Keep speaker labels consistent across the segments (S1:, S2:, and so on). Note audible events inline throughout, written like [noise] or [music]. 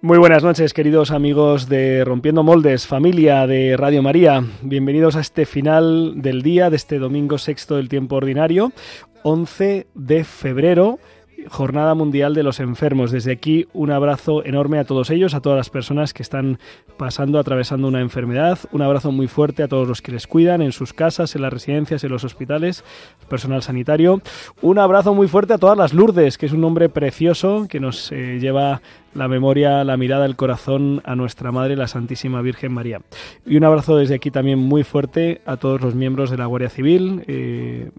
S1: Muy buenas noches, queridos amigos de Rompiendo Moldes, familia de Radio María. Bienvenidos a este final del día de este domingo sexto del tiempo ordinario, 11 de febrero Jornada Mundial de los Enfermos. Desde aquí un abrazo enorme a todos ellos, a todas las personas que están pasando, atravesando una enfermedad. Un abrazo muy fuerte a todos los que les cuidan en sus casas, en las residencias, en los hospitales, personal sanitario. Un abrazo muy fuerte a todas las Lourdes, que es un nombre precioso que nos eh, lleva la memoria, la mirada, el corazón a nuestra Madre, la Santísima Virgen María. Y un abrazo desde aquí también muy fuerte a todos los miembros de la Guardia Civil. Eh,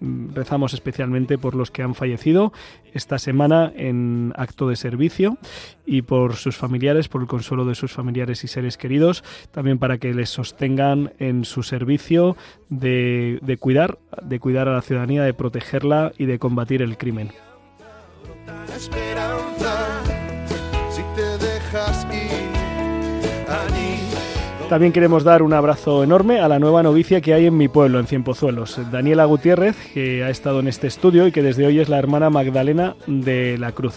S1: rezamos especialmente por los que han fallecido esta semana en acto de servicio y por sus familiares, por el consuelo de sus familiares y seres queridos, también para que les sostengan en su servicio de, cuidar, de cuidar a la ciudadanía, de protegerla y de combatir el crimen. También queremos dar un abrazo enorme a la nueva novicia que hay en mi pueblo, en Cienpozuelos, Daniela Gutiérrez, que ha estado en este estudio y que desde hoy es la hermana Magdalena de la Cruz.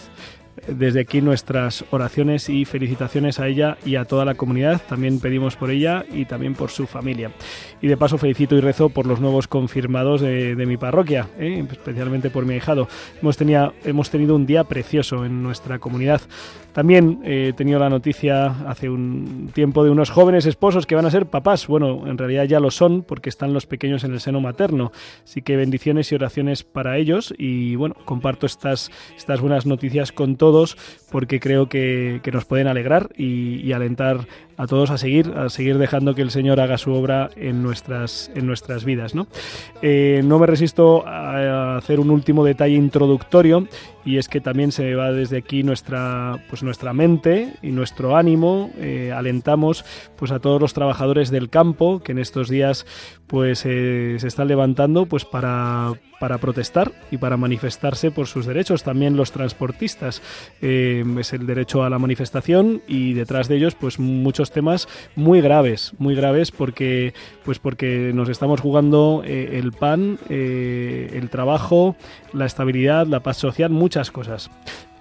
S1: Desde aquí nuestras oraciones y felicitaciones a ella y a toda la comunidad. También pedimos por ella y también por su familia. Y de paso felicito y rezo por los nuevos confirmados de, mi parroquia, ¿eh? especialmente por mi ahijado. Hemos tenido un día precioso en nuestra comunidad. También eh, he tenido la noticia hace un tiempo de unos jóvenes esposos que van a ser papás. Bueno, en realidad ya lo son porque están los pequeños en el seno materno. Así que bendiciones y oraciones para ellos. Y bueno, comparto estas, estas buenas noticias con todos porque creo que, que nos pueden alegrar y, y alentar a todos a seguir, a seguir dejando que el Señor haga su obra en nuestras, en nuestras vidas. ¿no? Eh, no me resisto a hacer un último detalle introductorio y es que también se va desde aquí nuestra, pues nuestra mente y nuestro ánimo. Eh, alentamos pues a todos los trabajadores del campo que en estos días pues eh, se están levantando pues para, para protestar y para manifestarse por sus derechos. También los transportistas eh, es el derecho a la manifestación y detrás de ellos pues muchos temas muy graves, muy graves porque pues porque nos estamos jugando eh, el pan, el trabajo, la estabilidad, la paz social, muchas cosas.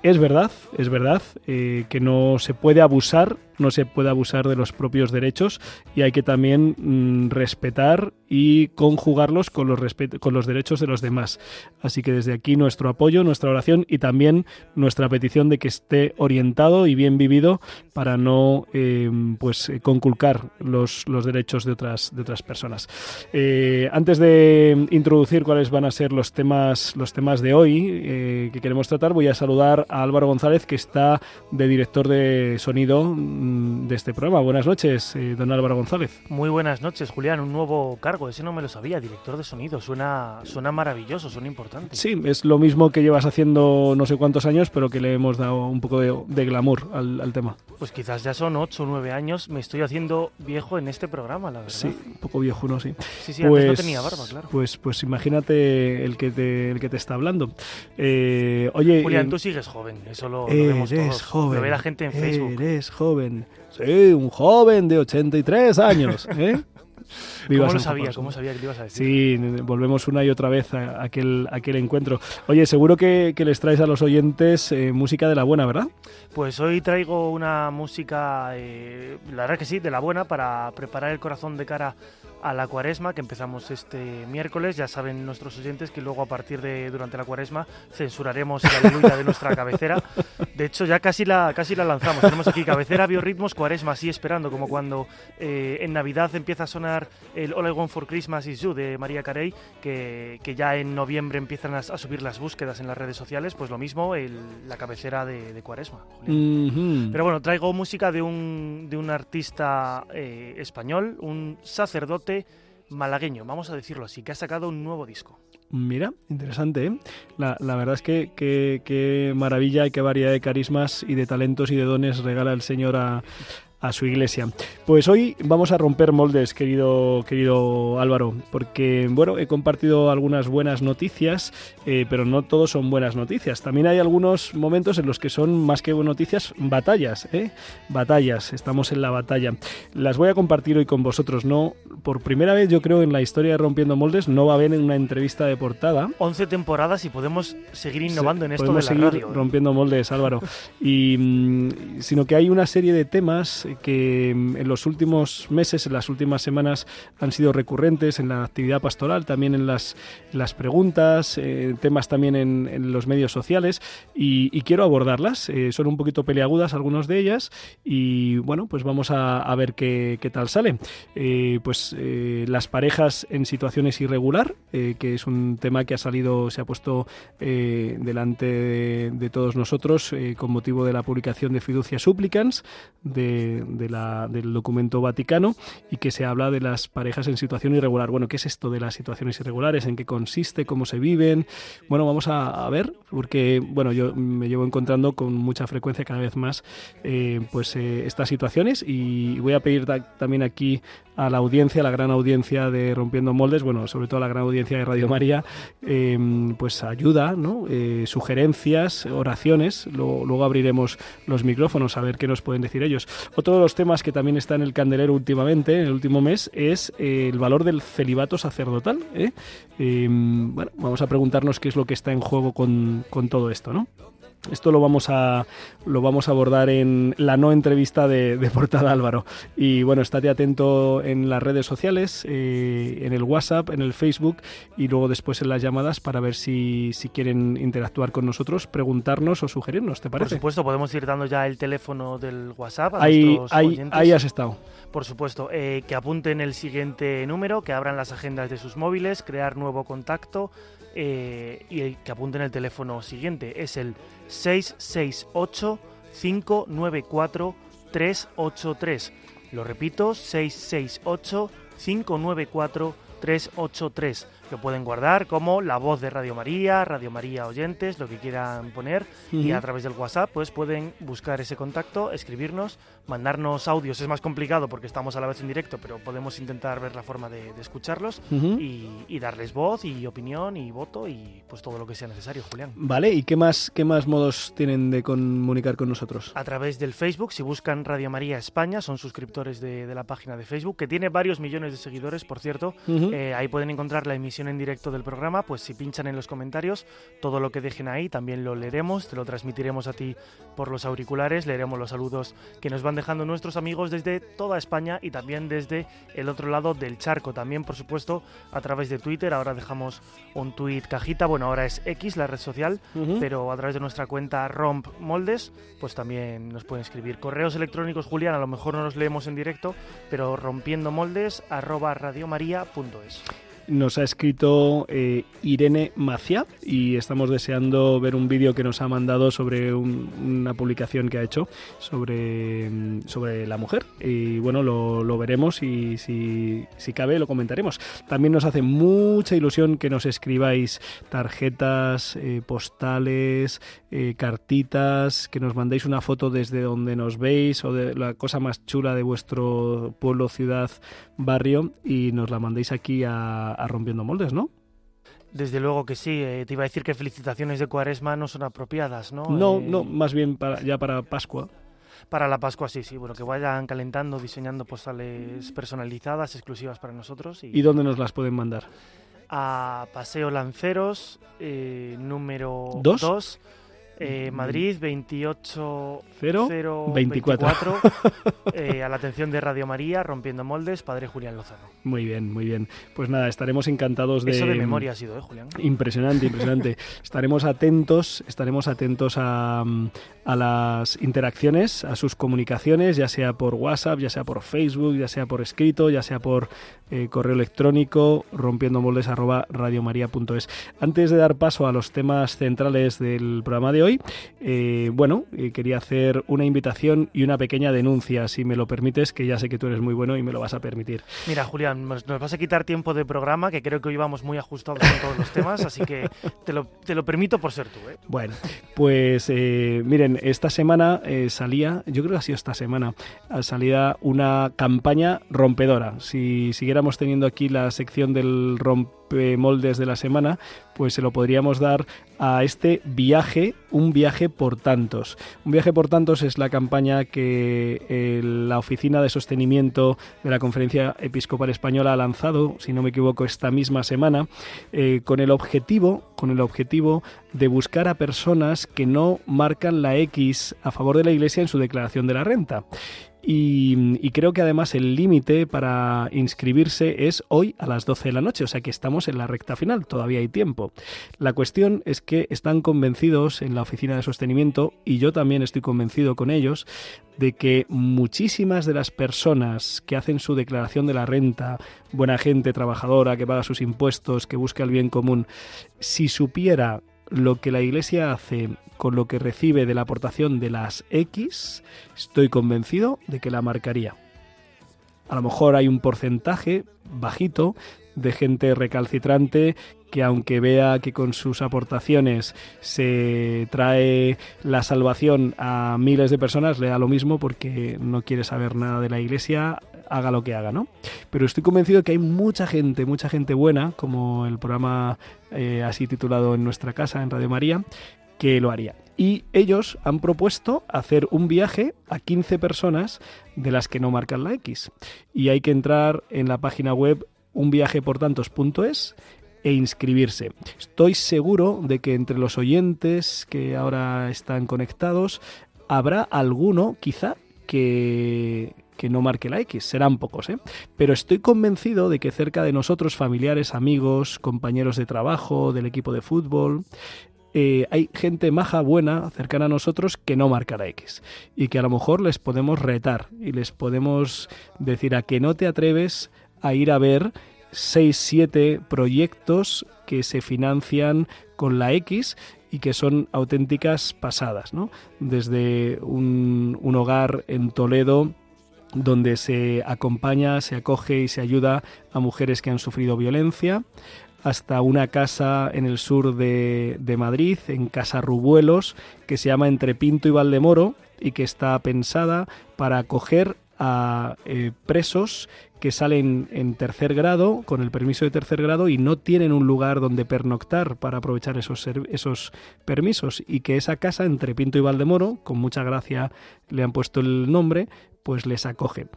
S1: Es verdad, es verdad que no se puede abusar, no se puede abusar de los propios derechos y hay que también mm, respetar y conjugarlos con los, con los derechos de los demás. Así que desde aquí nuestro apoyo, nuestra oración y también nuestra petición de que esté orientado y bien vivido para no eh, pues eh, conculcar los, los derechos de otras, de otras personas. Eh, antes de introducir cuáles van a ser los temas, los temas de hoy eh, que queremos tratar, voy a saludar a Álvaro González, que está de director de sonido de este programa. Buenas noches, eh, don Álvaro González.
S2: Muy buenas noches, Julián. Un nuevo cargo, ese no me lo sabía, director de sonido. Suena, suena maravilloso, suena importante.
S1: Sí, es lo mismo que llevas haciendo no sé cuántos años, pero que le hemos dado un poco de, de glamour al, al tema.
S2: Pues quizás ya son 8 o 9 años. Me estoy haciendo viejo en este programa, la verdad.
S1: Sí, un poco viejo, ¿no? Sí.
S2: sí, sí, antes no tenía barba, claro.
S1: Pues, pues imagínate el que te, el que te está hablando. Eh, oye,
S2: Julián,
S1: eh,
S2: tú sigues joven, eso lo, lo vemos todos.
S1: joven.
S2: Lo ve la gente en Facebook.
S1: Eres joven. Sí, un joven de 83 años. ¿eh? [laughs]
S2: ¿Cómo lo
S1: San
S2: sabía?
S1: Juan.
S2: ¿Cómo sabía que le ibas a decir?
S1: Sí, volvemos una y otra vez a aquel, a aquel encuentro. Oye, seguro que, que les traes a los oyentes eh, música de la buena, ¿verdad?
S2: Pues hoy traigo una música, eh, la verdad que sí, de la buena, para preparar el corazón de cara a la cuaresma, que empezamos este miércoles. Ya saben nuestros oyentes que luego a partir de durante la cuaresma censuraremos el aleluya de nuestra cabecera. De hecho, ya casi la, casi la lanzamos. Tenemos aquí cabecera, biorritmos, cuaresma, así esperando, como cuando eh, en Navidad empieza a sonar el All I Want for Christmas is You de María Carey, que, que ya en noviembre empiezan a, a subir las búsquedas en las redes sociales. Pues lo mismo, el- la cabecera de, de cuaresma. Pero bueno, traigo música de un, de un artista eh, español, un sacerdote malagueño, vamos a decirlo así, que ha sacado un nuevo disco.
S1: Mira, interesante. ¿eh? La, la, verdad es que qué maravilla y qué variedad de carismas y de talentos y de dones regala el Señor a, a su iglesia. Pues hoy vamos a romper moldes, querido, querido Álvaro, porque bueno, he compartido algunas buenas noticias, eh, pero no todos son buenas noticias. También hay algunos momentos en los que son más que noticias, batallas, ¿eh? Batallas, estamos en la batalla. Las voy a compartir hoy con vosotros, ¿no? Por primera vez, yo creo, en la historia de Rompiendo Moldes, no va a haber una entrevista de portada.
S2: 11 temporadas y podemos seguir innovando en esto de la
S1: seguir
S2: ¿eh?
S1: rompiendo moldes, Álvaro. y, mm, sino que hay una serie de temas que mm, en los últimos meses, en las últimas semanas, han sido recurrentes en la actividad pastoral, también en las, las preguntas, eh, temas también en, los medios sociales, y, quiero abordarlas. Eh, son un poquito peleagudas algunas de ellas, y bueno, pues vamos a, ver qué, tal sale. Eh, pues las parejas en situaciones irregular, que es un tema que ha salido, se ha puesto delante de, de, todos nosotros con motivo de la publicación de Fiducia Supplicans, de, del documento Vaticano y que se habla de las parejas en situación irregular. Bueno, ¿qué es esto de las situaciones irregulares? ¿En qué consiste? ¿Cómo se viven? Bueno, vamos a, ver, porque bueno, yo me llevo encontrando con mucha frecuencia cada vez más eh, pues eh, estas situaciones y voy a pedir también aquí a la audiencia, a la gran audiencia de Rompiendo Moldes, bueno, sobre todo a la gran audiencia de Radio María, em, pues ayuda, ¿no? Eh, sugerencias, oraciones. Luego, abriremos los micrófonos a ver qué nos pueden decir ellos. Otro de los temas que también está en el candelero últimamente, en el último mes, es eh, el valor del celibato sacerdotal. ¿eh? Em, bueno, vamos a preguntarnos qué es lo que está en juego con, con todo esto, ¿no? Esto lo vamos a lo vamos a abordar en la no entrevista de, Portada Álvaro. Y bueno, estate atento en las redes sociales, eh, en el WhatsApp, en el Facebook y luego después en las llamadas para ver si, si quieren interactuar con nosotros, preguntarnos o sugerirnos, ¿te parece?
S2: Por supuesto, podemos ir dando ya el teléfono del WhatsApp a
S1: ahí, ahí, ahí has estado.
S2: Por supuesto, eh, que apunten el siguiente número, que abran las agendas de sus móviles, crear nuevo contacto eh, y que apunten el teléfono siguiente. Es el 668 594 383. Lo repito, 668 594 383 lo pueden guardar como la voz de Radio María, Radio María Oyentes, lo que quieran poner. Y a través del WhatsApp, pues pueden buscar ese contacto, escribirnos, mandarnos audios. Es más complicado porque estamos a la vez en directo, pero podemos intentar ver la forma de, escucharlos y, darles voz y opinión y voto y pues todo lo que sea necesario, Julián.
S1: Vale, ¿y qué más, qué más modos tienen de comunicar con nosotros?
S2: A través del Facebook, si buscan Radio María España, son suscriptores de, la página de Facebook, que tiene varios millones de seguidores, por cierto. Eh, ahí pueden encontrar la emisión en directo del programa, pues si pinchan en los comentarios, todo lo que dejen ahí también lo leeremos, te lo transmitiremos a ti por los auriculares, leeremos los saludos que nos van dejando nuestros amigos desde toda España y también desde el otro lado del charco, también por supuesto a través de Twitter, ahora dejamos un tweet cajita, bueno ahora es X la red social, pero a través de nuestra cuenta Romp Moldes, pues también nos pueden escribir correos electrónicos Julián, a lo mejor no los leemos en directo, pero rompiendo moldes arroba radiomaria.es
S1: nos ha escrito eh, Irene Macia y estamos deseando ver un vídeo que nos ha mandado sobre una publicación que ha hecho sobre, mm, sobre la mujer. Y bueno, lo, veremos y si, si, cabe lo comentaremos. También nos hace mucha ilusión que nos escribáis tarjetas, eh, postales, eh, cartitas, que nos mandéis una foto desde donde nos veis o de la cosa más chula de vuestro pueblo, ciudad, barrio y nos la mandéis aquí a Rompiendo Moldes, ¿no?
S2: Desde luego que sí. Eh, te iba a decir que felicitaciones de Cuaresma no son apropiadas, ¿no?
S1: No, eh, no, más bien para, ya para Pascua.
S2: Para la Pascua sí, sí. Bueno, que vayan calentando, diseñando postales personalizadas, exclusivas para nosotros.
S1: ¿Y, dónde nos las pueden mandar?
S2: A Paseo Lanceros, eh, número 2 eh, Madrid 28024 [laughs] eh, a la atención de Radio María, Rompiendo Moldes, Padre Julián Lozano.
S1: Muy bien, muy bien. Pues nada, estaremos encantados de...
S2: Eso de memoria ha sido, ¿eh, Julián?
S1: Impresionante, impresionante. [laughs] estaremos atentos, estaremos atentos a, a las interacciones, a sus comunicaciones, ya sea por WhatsApp, ya sea por Facebook, ya sea por escrito, ya sea por eh, correo electrónico, rompiendo moldes arroba radiomaria.es. Antes de dar paso a los temas centrales del programa de hoy, hoy, eh, bueno, eh, quería hacer una invitación y una pequeña denuncia, si me lo permites, que ya sé que tú eres muy bueno y me lo vas a permitir.
S2: Mira, Julián, nos, vas a quitar tiempo de programa, que creo que hoy vamos muy ajustados con todos los temas, así que te lo, te lo permito por ser tú. ¿eh?
S1: Bueno, pues miren, esta semana salía, yo creo que ha sido esta semana, salía una campaña rompedora. Si siguiéramos teniendo aquí la sección del rompemoldes de la semana, pues se lo podríamos dar a este viaje, un viaje por tantos. Un viaje por tantos es la campaña que eh, la Oficina de Sostenimiento de la Conferencia Episcopal Española ha lanzado, si no me equivoco, esta misma semana, eh, con el objetivo, con el objetivo de buscar a personas que no marcan la X a favor de la Iglesia en su declaración de la renta. Y, creo que además el límite para inscribirse es hoy a las 12 de la noche, o sea que estamos en la recta final, todavía hay tiempo. La cuestión es que están convencidos en la oficina de sostenimiento, y yo también estoy convencido con ellos, de que muchísimas de las personas que hacen su declaración de la renta, buena gente, trabajadora, que paga sus impuestos, que busca el bien común, si supiera lo que la Iglesia hace con lo que recibe de la aportación de las X, estoy convencido de que la marcaría. A lo mejor hay un porcentaje bajito de gente recalcitrante que aunque vea que con sus aportaciones se trae la salvación a miles de personas, le da lo mismo porque no quiere saber nada de la iglesia, haga lo que haga, ¿no? Pero estoy convencido de que hay mucha gente, mucha gente buena, como el programa eh, así titulado en nuestra casa, en Radio María, que lo haría. Y ellos han propuesto hacer un viaje a 15 personas de las que no marcan la X. Y hay que entrar en la página web unviajeportantos.es e inscribirse. Estoy seguro de que entre los oyentes que ahora están conectados habrá alguno, quizá, que, que no marque la X. Serán pocos, ¿eh? Pero estoy convencido de que cerca de nosotros, familiares, amigos, compañeros de trabajo, del equipo de fútbol, eh, hay gente maja, buena, cercana a nosotros, que no marca la X. Y que a lo mejor les podemos retar y les podemos decir a que no te atreves a ir a ver 6, 7 proyectos que se financian con la X y que son auténticas pasadas, ¿no? Desde un, un hogar en Toledo donde se acompaña, se acoge y se ayuda a mujeres que han sufrido violencia, hasta una casa en el sur de, de, Madrid, en Casa Rubuelos, que se llama Entre Pinto y Valdemoro y que está pensada para acoger a eh, presos que salen en tercer grado, con el permiso de tercer grado, y no tienen un lugar donde pernoctar para aprovechar esos, esos permisos, y que esa casa entre Pinto y Valdemoro, con mucha gracia le han puesto el nombre, pues les acoge.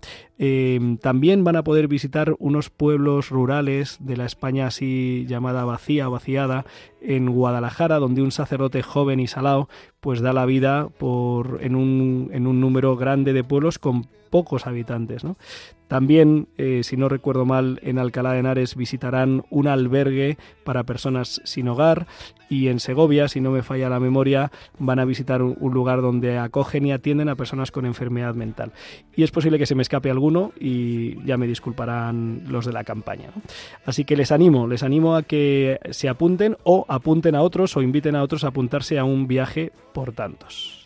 S1: Em, también van a poder visitar unos pueblos rurales de la España así llamada vacía o vaciada en Guadalajara, donde un sacerdote joven y salado pues da la vida por, en, un, en un número grande de pueblos con pocos habitantes. También, eh, si no recuerdo mal, en Alcalá de Henares visitarán un albergue para personas sin hogar y en Segovia, si no me falla la memoria, van a visitar un, lugar donde acogen y atienden a personas con enfermedad mental. Y es posible que se me escape y ya me disculparán los de la campaña. Así que les animo, les animo a que se apunten o apunten a otros o inviten a otros a apuntarse a un viaje por tantos.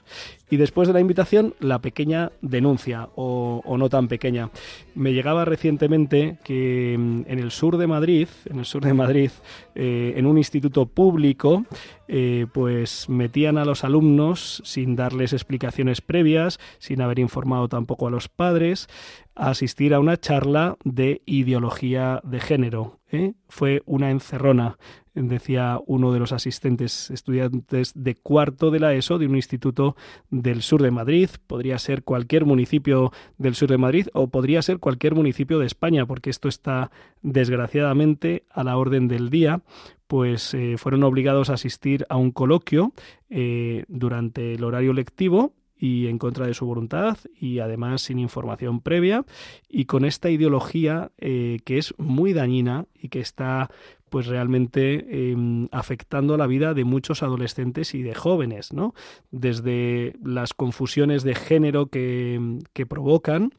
S1: Y después de la invitación, la pequeña denuncia, o, no tan pequeña. Me llegaba recientemente que mm, en el sur de Madrid, en el sur de Madrid, eh, en un instituto público, eh, pues metían a los alumnos sin darles explicaciones previas, sin haber informado tampoco a los padres, a asistir a una charla de ideología de género. ¿eh? Fue una encerrona decía uno de los asistentes estudiantes de cuarto de la ESO de un instituto del sur de Madrid, podría ser cualquier municipio del sur de Madrid o podría ser cualquier municipio de España, porque esto está desgraciadamente a la orden del día, pues eh, fueron obligados a asistir a un coloquio eh, durante el horario lectivo y en contra de su voluntad y además sin información previa y con esta ideología eh, que es muy dañina y que está pues realmente em, afectando la vida de muchos adolescentes y de jóvenes, ¿no? Desde las confusiones de género que, que provocan,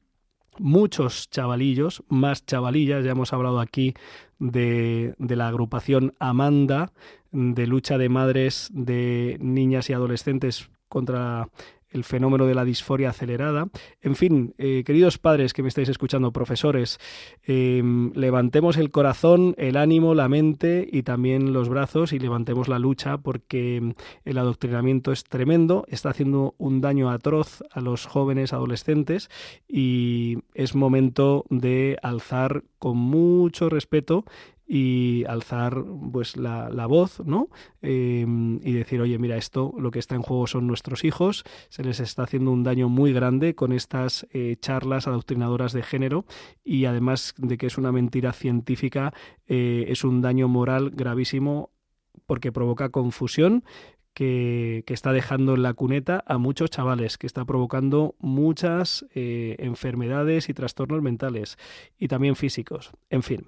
S1: muchos chavalillos, más chavalillas, ya hemos hablado aquí de, de, la agrupación Amanda, de lucha de madres, de niñas y adolescentes contra el fenómeno de la disforia acelerada. En fin, eh, queridos padres que me estáis escuchando, profesores, em, levantemos el corazón, el ánimo, la mente y también los brazos y levantemos la lucha porque em, el adoctrinamiento es tremendo, está haciendo un daño atroz a los jóvenes adolescentes y es momento de alzar con mucho respeto y alzar pues la, voz ¿no? Em, y decir oye mira esto lo que está en juego son nuestros hijos se les está haciendo un daño muy grande con estas eh, charlas adoctrinadoras de género y además de que es una mentira científica eh, es un daño moral gravísimo porque provoca confusión que, está dejando en la cuneta a muchos chavales, que está provocando muchas eh, enfermedades y trastornos mentales y también físicos. En fin.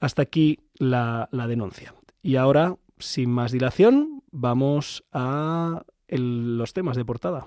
S1: Hasta aquí la, denuncia. Y ahora, sin más dilación, vamos a los temas de portada.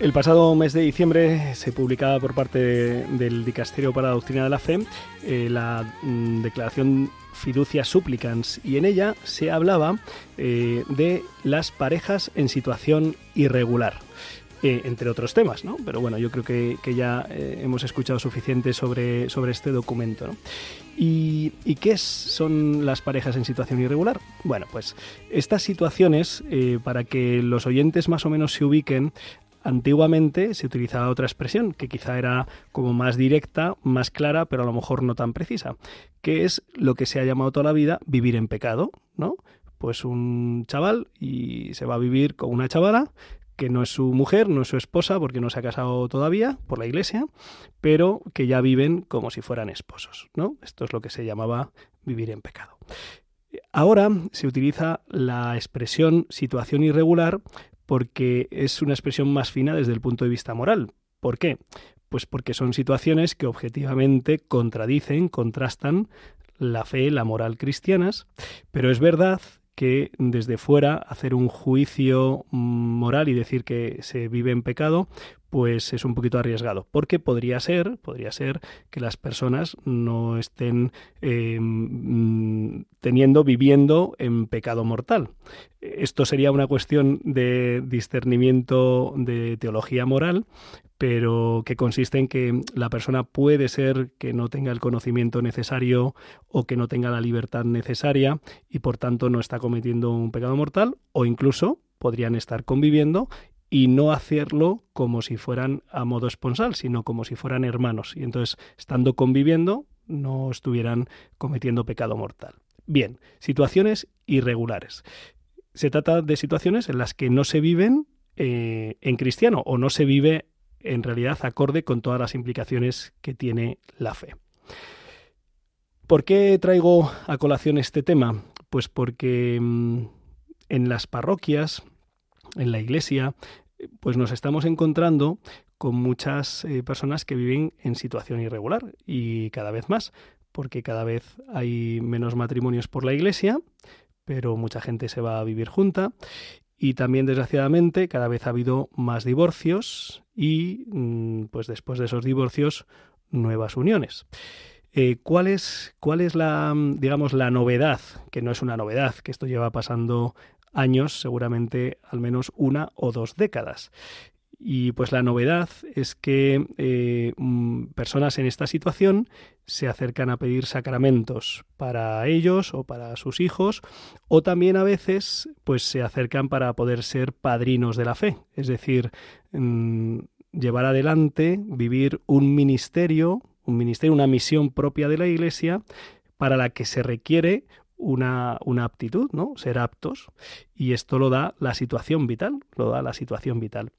S1: El pasado mes de diciembre se publicaba por parte del Dicasterio para la Doctrina de la Fe eh, la mm, declaración Fiducia Supplicans y en ella se hablaba eh, de las parejas en situación irregular. Eh, entre otros temas, ¿no? Pero bueno, yo creo que, ya hemos escuchado suficiente sobre, sobre este documento. ¿Y, qué son las parejas en situación irregular? Bueno, pues estas situaciones, para que los oyentes más o menos se ubiquen, Antiguamente se utilizaba otra expresión que quizá era como más directa, más clara, pero a lo mejor no tan precisa, que es lo que se ha llamado toda la vida vivir en pecado, ¿no? Pues un chaval y se va a vivir con una chavala que no es su mujer, no es su esposa, porque no se ha casado todavía por la iglesia, pero que ya viven como si fueran esposos, ¿no? Esto es lo que se llamaba vivir en pecado. Ahora se utiliza la expresión situación irregular porque es una expresión más fina desde el punto de vista moral. ¿Por qué? Pues porque son situaciones que objetivamente contradicen, contrastan la fe, la moral cristianas, pero es verdad que desde fuera hacer un juicio moral y decir que se vive en pecado, pues es un poquito arriesgado, porque podría ser, podría ser que las personas no estén em, teniendo, viviendo en pecado mortal. Esto sería una cuestión de discernimiento de teología moral, pero que consiste en que la persona puede ser que no tenga el conocimiento necesario o que no tenga la libertad necesaria y por tanto no está cometiendo un pecado mortal o incluso podrían estar conviviendo y no hacerlo como si fueran a modo esponsal, sino como si fueran hermanos y entonces estando conviviendo no estuvieran cometiendo pecado mortal. Bien, situaciones irregulares. Se trata de situaciones en las que no se viven eh, en cristiano o no se vive en realidad acorde con todas las implicaciones que tiene la fe. ¿Por qué traigo a colación este tema? Pues porque mm, en las parroquias, en la iglesia, pues nos estamos encontrando con muchas eh, personas que viven en situación irregular y cada vez más, porque cada vez hay menos matrimonios por la iglesia, pero mucha gente se va a vivir junta y también, desgraciadamente, cada vez ha habido más divorcios y, mm, pues después de esos divorcios, nuevas uniones. Eh, ¿cuál, es, ¿Cuál es la, mm, digamos, la novedad? Que no es una novedad, que esto lleva pasando años, seguramente al menos una o dos décadas. Y pues la novedad es que eh, mm, personas en esta situación se acercan a pedir sacramentos para ellos o para sus hijos, o también a veces pues se acercan para poder ser padrinos de la fe, es decir, mm, llevar adelante, vivir un ministerio, un ministerio, una misión propia de la Iglesia, para la que se requiere una, una, aptitud, ¿no? Ser aptos. Y esto lo da la situación vital, lo da la situación vital.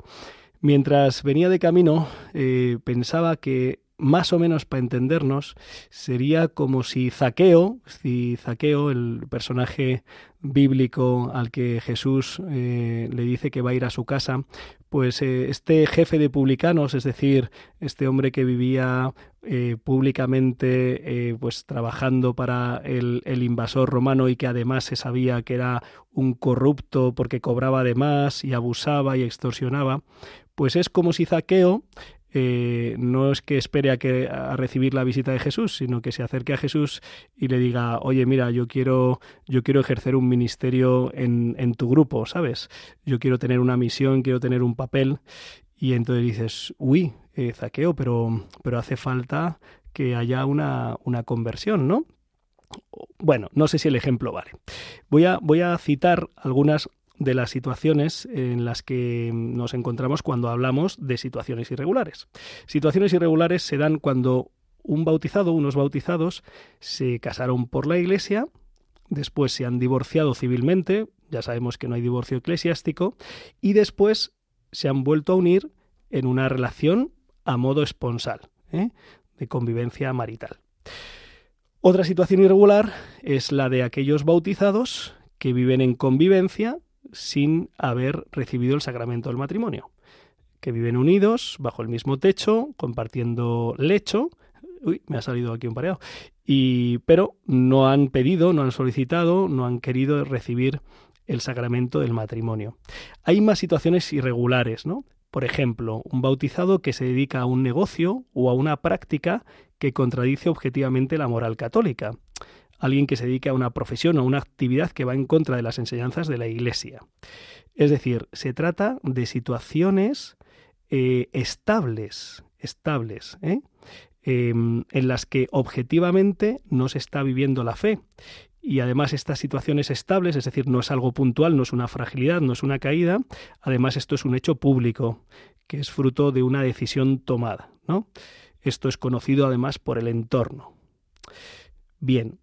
S1: Mientras venía de camino, eh, pensaba que más o menos para entendernos, sería como si Zaqueo, si Zaqueo, el personaje bíblico al que Jesús eh, le dice que va a ir a su casa, pues eh, este jefe de publicanos, es decir, este hombre que vivía públicamente pues trabajando para el, el, invasor romano y que además se sabía que era un corrupto porque cobraba de más y abusaba y extorsionaba, pues es como si Zaqueo eh, no es que espere a, que, a recibir la visita de Jesús, sino que se acerque a Jesús y le diga, oye, mira, yo quiero, yo quiero ejercer un ministerio en, en tu grupo, ¿sabes? Yo quiero tener una misión, quiero tener un papel. Y entonces dices, uy, eh, zaqueo, pero, pero hace falta que haya una, una conversión, ¿no? Bueno, no sé si el ejemplo vale. Voy a, voy a citar algunas de las situaciones en las que nos encontramos cuando hablamos de situaciones irregulares. Situaciones irregulares se dan cuando un bautizado, unos bautizados, se casaron por la iglesia, después se han divorciado civilmente, ya sabemos que no hay divorcio eclesiástico, y después se han vuelto a unir en una relación a modo esponsal, ¿eh? de convivencia marital. Otra situación irregular es la de aquellos bautizados que viven en convivencia sin haber recibido el sacramento del matrimonio, que viven unidos bajo el mismo techo, compartiendo lecho. Uy, me ha salido aquí un pareado. Y, pero no han pedido, no han solicitado, no han querido recibir el sacramento del matrimonio. Hay más situaciones irregulares, ¿no? Por ejemplo, un bautizado que se dedica a un negocio o a una práctica que contradice objetivamente la moral católica alguien que se dedique a una profesión o una actividad que va en contra de las enseñanzas de la Iglesia. Es decir, se trata de situaciones eh, estables, estables, ¿eh? em, en las que objetivamente no se está viviendo la fe. Y además estas situaciones estables, es decir, no es algo puntual, no es una fragilidad, no es una caída, además esto es un hecho público, que es fruto de una decisión tomada. ¿no? Esto es conocido además por el entorno. Bien,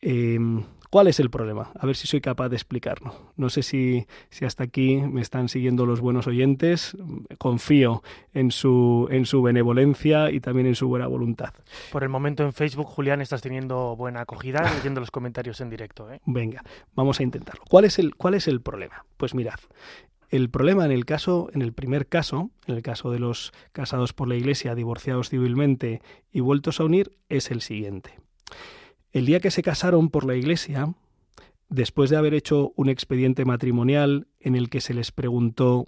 S1: Em, ¿Cuál es el problema? A ver si soy capaz de explicarlo. No sé si, si, hasta aquí me están siguiendo los buenos oyentes. Confío en su, en su benevolencia y también en su buena voluntad.
S2: Por el momento en Facebook, Julián, estás teniendo buena acogida leyendo los comentarios en directo. ¿eh?
S1: Venga, vamos a intentarlo. ¿Cuál es, el, ¿Cuál es el problema? Pues mirad, el problema en el caso, en el primer caso, en el caso de los casados por la Iglesia, divorciados civilmente y vueltos a unir, es el siguiente. El día que se casaron por la Iglesia, después de haber hecho un expediente matrimonial en el que se les preguntó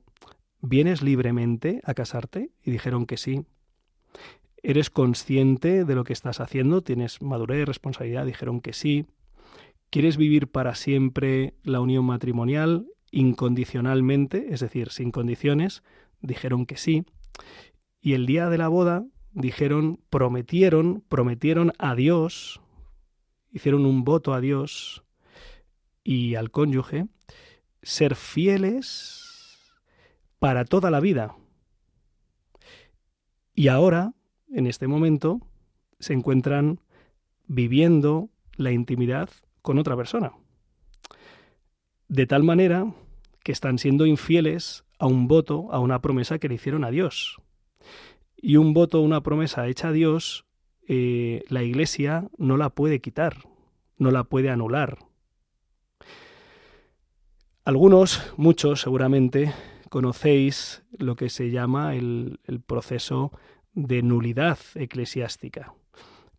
S1: ¿Vienes libremente a casarte? Y dijeron que sí. ¿Eres consciente de lo que estás haciendo? ¿Tienes madurez y responsabilidad? Dijeron que sí. ¿Quieres vivir para siempre la unión matrimonial incondicionalmente, es decir, sin condiciones? Dijeron que sí. Y el día de la boda dijeron, prometieron, prometieron a Dios, hicieron un voto a Dios y al cónyuge, ser fieles para toda la vida. Y ahora, en este momento, se encuentran viviendo la intimidad con otra persona. De tal manera que están siendo infieles a un voto, a una promesa que le hicieron a Dios. Y un voto, una promesa hecha a Dios, eh, la Iglesia no la puede quitar, no la puede anular. Algunos, muchos seguramente, conocéis lo que se llama el, el proceso de nulidad eclesiástica.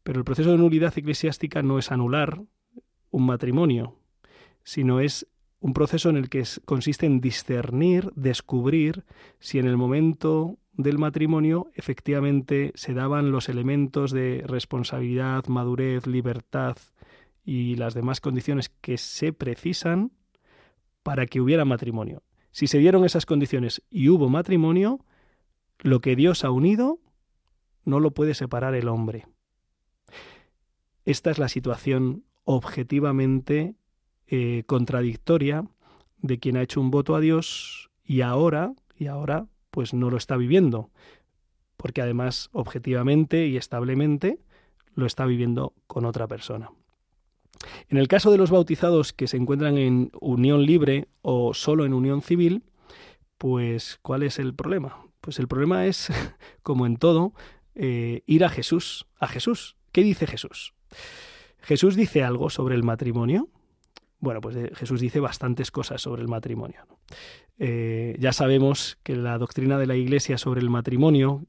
S1: Pero el proceso de nulidad eclesiástica no es anular un matrimonio, sino es un proceso en el que consiste en discernir, descubrir si en el momento del matrimonio efectivamente se daban los elementos de responsabilidad, madurez, libertad y las demás condiciones que se precisan para que hubiera matrimonio. Si se dieron esas condiciones y hubo matrimonio, lo que Dios ha unido no lo puede separar el hombre. Esta es la situación objetivamente eh, contradictoria de quien ha hecho un voto a Dios y ahora, y ahora pues no lo está viviendo, porque además objetivamente y establemente lo está viviendo con otra persona. En el caso de los bautizados que se encuentran en unión libre o solo en unión civil, pues ¿cuál es el problema? Pues el problema es, [laughs] como en todo, eh, ir a Jesús, a Jesús. ¿Qué dice Jesús? Jesús dice algo sobre el matrimonio. Bueno, pues eh, Jesús dice bastantes cosas sobre el matrimonio. Eh, ya sabemos que la doctrina de la Iglesia sobre el matrimonio,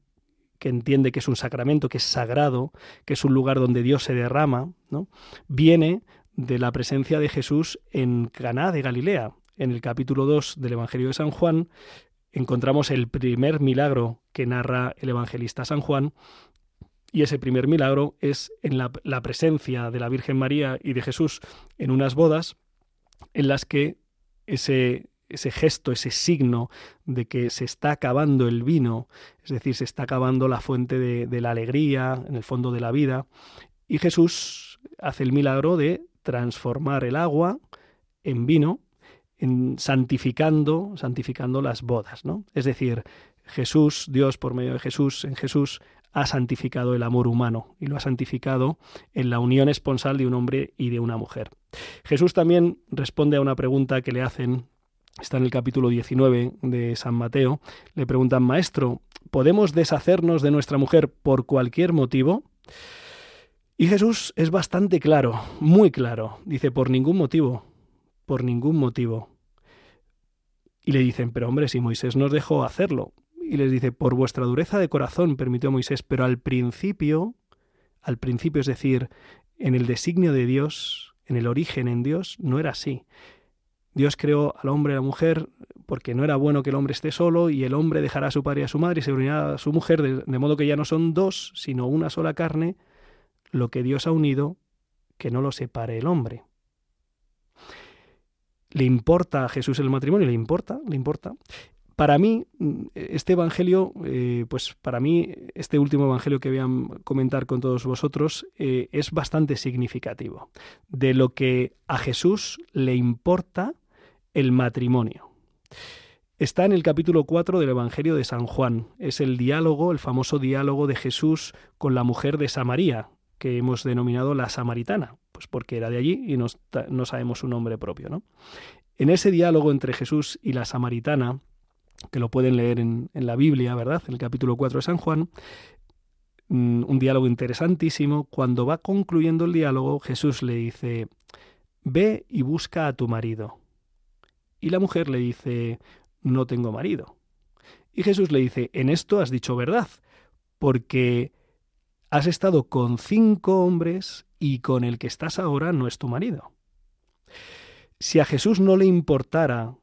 S1: que entiende que es un sacramento, que es sagrado, que es un lugar donde Dios se derrama, ¿no? viene de la presencia de Jesús en Caná de Galilea. En el capítulo 2 del Evangelio de San Juan encontramos el primer milagro que narra el evangelista San Juan, y ese primer milagro es en la, presencia de la Virgen María y de Jesús en unas bodas en las que ese, ese gesto, ese signo de que se está acabando el vino, es decir, se está acabando la fuente de, de la alegría, en el fondo de la vida, y Jesús hace el milagro de transformar el agua en vino, en santificando, santificando las bodas, ¿no? Es decir, Jesús, Dios por medio de Jesús, en Jesús ha santificado el amor humano y lo ha santificado en la unión esponsal de un hombre y de una mujer. Jesús también responde a una pregunta que le hacen, está en el capítulo 19 de San Mateo, le preguntan, Maestro, ¿podemos deshacernos de nuestra mujer por cualquier motivo? Y Jesús es bastante claro, muy claro, dice, por ningún motivo, por ningún motivo. Y le dicen, pero hombre, si Moisés nos dejó hacerlo, y les dice, por vuestra dureza de corazón permitió Moisés, pero al principio, al principio, es decir, en el designio de Dios, en el origen en Dios, no era así. Dios creó al hombre y a la mujer porque no era bueno que el hombre esté solo y el hombre dejará a su padre y a su madre y se unirá a su mujer, de, de modo que ya no son dos, sino una sola carne, lo que Dios ha unido, que no lo separe el hombre. ¿Le importa a Jesús el matrimonio? ¿Le importa? ¿Le importa? Para mí, este Evangelio, eh, pues para mí, este último Evangelio que voy a comentar con todos vosotros, eh, es bastante significativo de lo que a Jesús le importa el matrimonio. Está en el capítulo 4 del Evangelio de San Juan. Es el diálogo, el famoso diálogo de Jesús con la mujer de Samaría, que hemos denominado la samaritana, pues porque era de allí y no, no sabemos su nombre propio. ¿no? En ese diálogo entre Jesús y la samaritana, que lo pueden leer en, la Biblia, ¿verdad? En el capítulo 4 de San Juan, mm, un diálogo interesantísimo. Cuando va concluyendo el diálogo, Jesús le dice, ve y busca a tu marido. Y la mujer le dice, no tengo marido. Y Jesús le dice, en esto has dicho verdad, porque has estado con cinco hombres y con el que estás ahora no es tu marido. Si a Jesús no le importara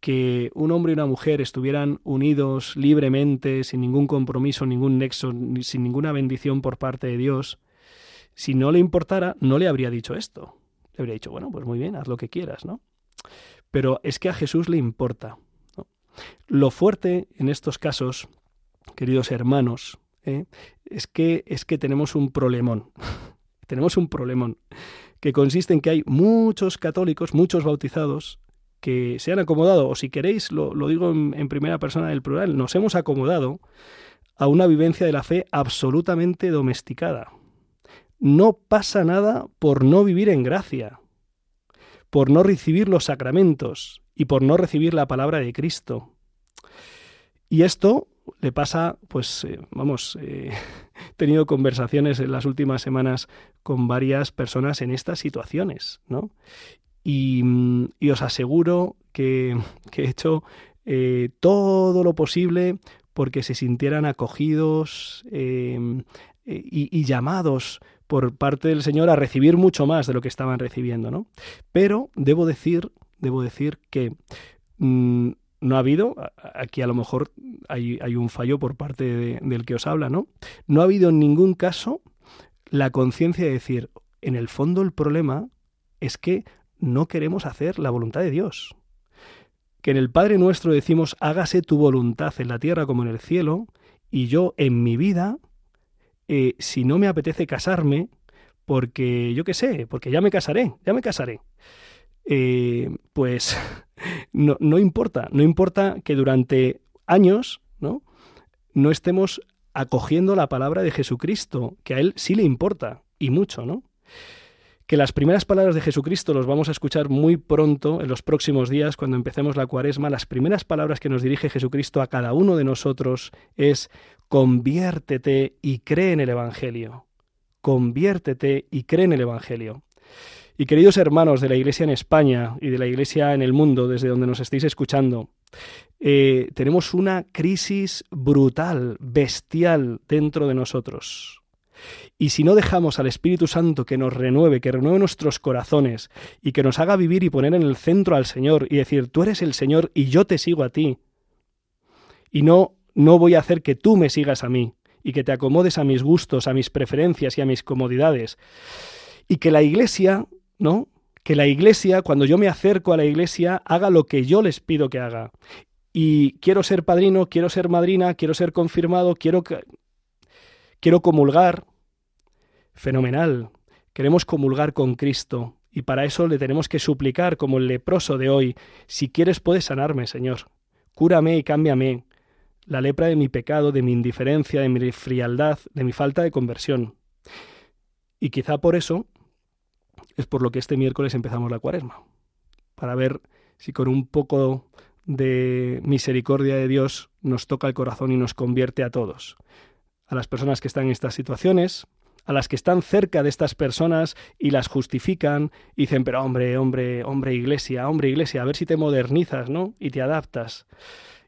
S1: que un hombre y una mujer estuvieran unidos libremente, sin ningún compromiso, ningún nexo, sin ninguna bendición por parte de Dios, si no le importara, no le habría dicho esto. Le habría dicho, bueno, pues muy bien, haz lo que quieras, ¿no? Pero es que a Jesús le importa. Lo fuerte en estos casos, queridos hermanos, ¿eh? es, que, es que tenemos un problemón. [laughs] tenemos un problemón que consiste en que hay muchos católicos, muchos bautizados, que se han acomodado, o si queréis, lo, digo en, primera persona del plural, nos hemos acomodado a una vivencia de la fe absolutamente domesticada. No pasa nada por no vivir en gracia, por no recibir los sacramentos y por no recibir la palabra de Cristo. Y esto le pasa, pues, eh, vamos, eh, [laughs] he tenido conversaciones en las últimas semanas con varias personas en estas situaciones, ¿no? Mm, y, os aseguro que, he hecho eh, todo lo posible porque se sintieran acogidos em, y, llamados por parte del Señor a recibir mucho más de lo que estaban recibiendo, ¿no? Pero debo decir, debo decir que mm, no ha habido, aquí a lo mejor hay, un fallo por parte del que os habla, ¿no? No ha habido en ningún caso la conciencia de decir, en el fondo el problema es que no queremos hacer la voluntad de Dios. Que en el Padre nuestro decimos, hágase tu voluntad en la tierra como en el cielo, y yo en mi vida, eh, si no me apetece casarme, porque yo qué sé, porque ya me casaré, ya me casaré, eh, pues [laughs] no, no importa, no importa que durante años, ¿no? No estemos acogiendo la palabra de Jesucristo, que a él sí le importa, y mucho, ¿no? Que las primeras palabras de Jesucristo los vamos a escuchar muy pronto, en los próximos días, cuando empecemos la cuaresma. Las primeras palabras que nos dirige Jesucristo a cada uno de nosotros es conviértete y cree en el Evangelio. Conviértete y cree en el Evangelio. Y queridos hermanos de la Iglesia en España y de la Iglesia en el mundo, desde donde nos estéis escuchando, eh, tenemos una crisis brutal, bestial dentro de nosotros. Y si no dejamos al Espíritu Santo que nos renueve, que renueve nuestros corazones y que nos haga vivir y poner en el centro al Señor y decir, tú eres el Señor y yo te sigo a ti. Y no, no voy a hacer que tú me sigas a mí y que te acomodes a mis gustos, a mis preferencias y a mis comodidades. Y que la Iglesia, ¿no? Que la Iglesia, cuando yo me acerco a la Iglesia, haga lo que yo les pido que haga. Y quiero ser padrino, quiero ser madrina, quiero ser confirmado, quiero quiero comulgar, fenomenal. Queremos comulgar con Cristo y para eso le tenemos que suplicar como el leproso de hoy, si quieres puedes sanarme, Señor. Cúrame y cámbiame la lepra de mi pecado, de mi indiferencia, de mi frialdad, de mi falta de conversión. Y quizá por eso es por lo que este miércoles empezamos la cuaresma, para ver si con un poco de misericordia de Dios nos toca el corazón y nos convierte a todos a las personas que están en estas situaciones, a las que están cerca de estas personas y las justifican dicen, pero hombre, hombre, hombre iglesia, hombre iglesia, a ver si te modernizas, ¿no? Y te adaptas.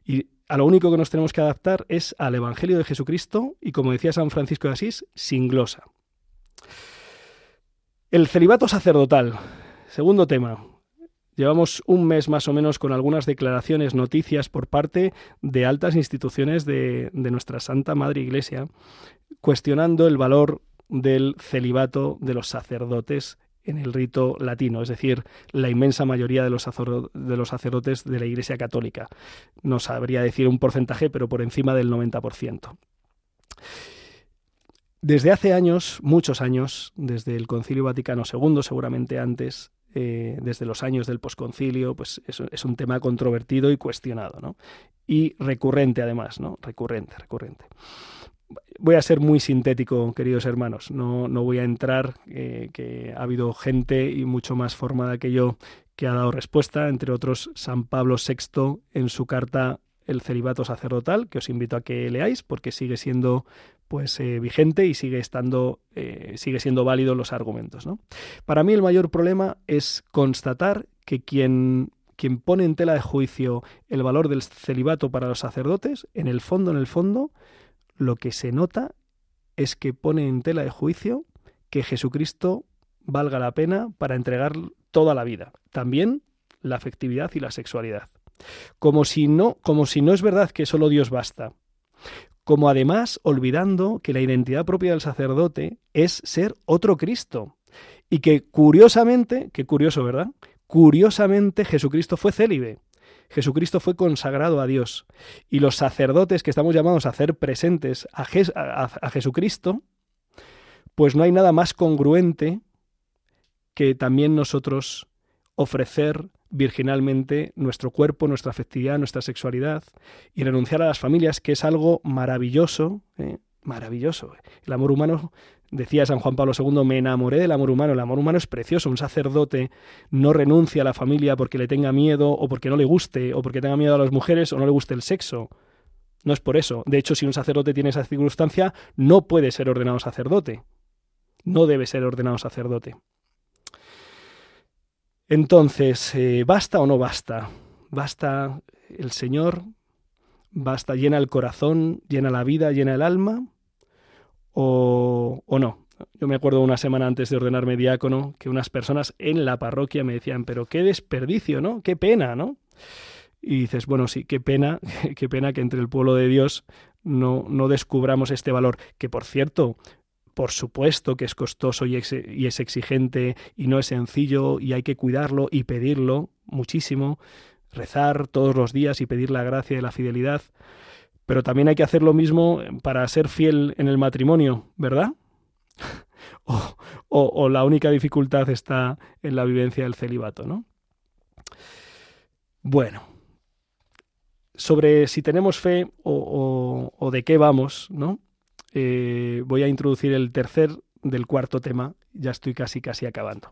S1: Y a lo único que nos tenemos que adaptar es al Evangelio de Jesucristo y, como decía San Francisco de Asís, sin glosa. El celibato sacerdotal. Segundo tema. Llevamos un mes más o menos con algunas declaraciones, noticias por parte de altas instituciones de, nuestra Santa Madre Iglesia, cuestionando el valor del celibato de los sacerdotes en el rito latino, es decir, la inmensa mayoría de los, de los sacerdotes de la Iglesia Católica. No sabría decir un porcentaje, pero por encima del 90%. Desde hace años, muchos años, desde el Concilio Vaticano II, seguramente antes, eh, desde los años del posconcilio, pues es, un tema controvertido y cuestionado, ¿no? Y recurrente además, ¿no? Recurrente, recurrente. Voy a ser muy sintético, queridos hermanos. No, no voy a entrar, eh, que ha habido gente y mucho más formada que yo que ha dado respuesta, entre otros San Pablo VI en su carta El celibato sacerdotal, que os invito a que leáis porque sigue siendo pues eh, vigente y sigue estando eh, sigue siendo válido los argumentos ¿no? para mí el mayor problema es constatar que quien quien pone en tela de juicio el valor del celibato para los sacerdotes en el fondo en el fondo lo que se nota es que pone en tela de juicio que Jesucristo valga la pena para entregar toda la vida también la afectividad y la sexualidad como si no como si no es verdad que solo Dios basta como además olvidando que la identidad propia del sacerdote es ser otro Cristo. Y que curiosamente, qué curioso, ¿verdad? Curiosamente Jesucristo fue célibe. Jesucristo fue consagrado a Dios. Y los sacerdotes que estamos llamados a hacer presentes a, a Jesucristo, pues no hay nada más congruente que también nosotros ofrecer virginalmente nuestro cuerpo, nuestra afectividad, nuestra sexualidad y renunciar a las familias, que es algo maravilloso, ¿eh? maravilloso. El amor humano, decía San Juan Pablo II, me enamoré del amor humano. El amor humano es precioso. Un sacerdote no renuncia a la familia porque le tenga miedo o porque no le guste o porque tenga miedo a las mujeres o no le guste el sexo. No es por eso. De hecho, si un sacerdote tiene esa circunstancia, no puede ser ordenado sacerdote. No debe ser ordenado sacerdote. Entonces, eh, ¿basta o no basta? ¿Basta el Señor? ¿Basta, llena el corazón, llena la vida, llena el alma? ¿O, o no? Yo me acuerdo una semana antes de ordenarme diácono que unas personas en la parroquia me decían, pero qué desperdicio, ¿no? Qué pena, ¿no? Y dices, bueno, sí, qué pena, [laughs] qué pena que entre el pueblo de Dios no, no descubramos este valor, que por cierto, por supuesto que es costoso y es, exigente y no es sencillo y hay que cuidarlo y pedirlo muchísimo, rezar todos los días y pedir la gracia y la fidelidad, pero también hay que hacer lo mismo para ser fiel en el matrimonio, ¿verdad? [laughs] o, la única dificultad está en la vivencia del celibato, ¿no? Bueno, sobre si tenemos fe o, o de qué vamos, ¿no? Eh, voy a introducir el tercer del cuarto tema, ya estoy casi casi acabando.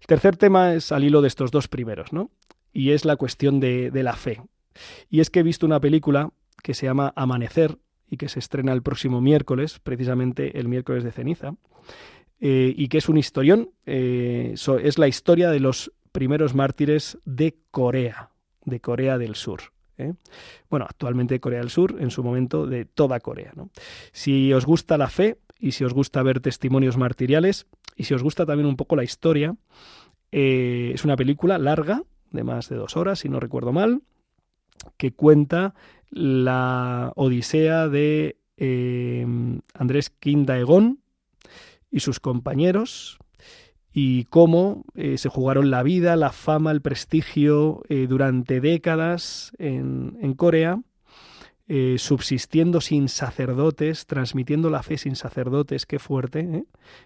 S1: El tercer tema es al hilo de estos dos primeros, ¿no? Y es la cuestión de, la fe. Y es que he visto una película que se llama Amanecer y que se estrena el próximo miércoles, precisamente el miércoles de ceniza, eh, y que es un historión, eh, es la historia de los primeros mártires de Corea, de Corea del Sur. ¿Eh? Bueno, actualmente Corea del Sur, en su momento de toda Corea. Si os gusta la fe y si os gusta ver testimonios martiriales y si os gusta también un poco la historia, eh, es una película larga, de más de dos horas, si no recuerdo mal, que cuenta la odisea de eh, Andrés Quindaegón y sus compañeros y cómo eh, se jugaron la vida, la fama, el prestigio eh, durante décadas en, en Corea, eh, subsistiendo sin sacerdotes, transmitiendo la fe sin sacerdotes, qué fuerte.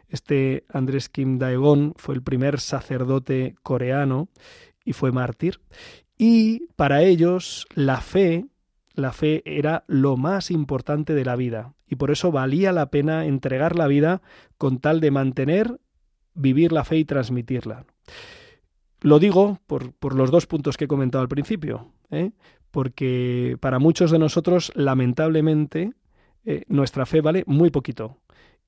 S1: Este Andrés Kim Daegon fue el primer sacerdote coreano y fue mártir. Y para ellos la fe, la fe era lo más importante de la vida, y por eso valía la pena entregar la vida con tal de mantener vivir la fe y transmitirla. Lo digo por, por los dos puntos que he comentado al principio, ¿eh? porque para muchos de nosotros, lamentablemente, eh, nuestra fe vale muy poquito.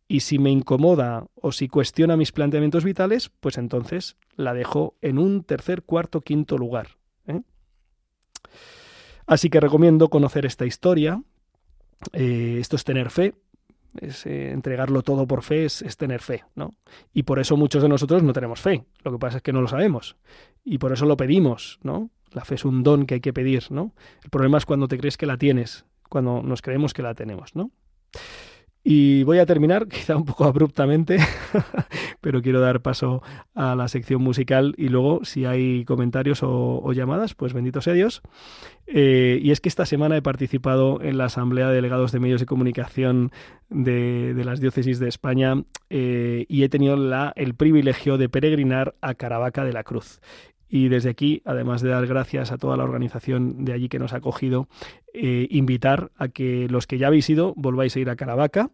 S1: Y si me incomoda o si cuestiona mis planteamientos vitales, pues entonces la dejo en un tercer, cuarto, quinto lugar. ¿eh? Así que recomiendo conocer esta historia. esto es tener fe, es, eh, entregarlo todo por fe es, tener fe, ¿no? Y por eso muchos de nosotros no tenemos fe. Lo que pasa es que no lo sabemos. Y por eso lo pedimos, ¿no? La fe es un don que hay que pedir, ¿no? El problema es cuando te crees que la tienes, cuando nos creemos que la tenemos, ¿no? Y voy a terminar, [laughs] quizá un poco abruptamente, [laughs] pero quiero dar paso a la sección musical y luego, si hay comentarios o, llamadas, pues bendito sea Dios. Eh, y es que esta semana he participado en la Asamblea de Delegados de Medios de Comunicación de, las Diócesis de España eh, y he tenido el privilegio de peregrinar a Caravaca de la Cruz. Y desde aquí, además de dar gracias a toda la organización de allí que nos ha acogido, eh, invitar a que los que ya habéis ido volváis a ir a Caravaca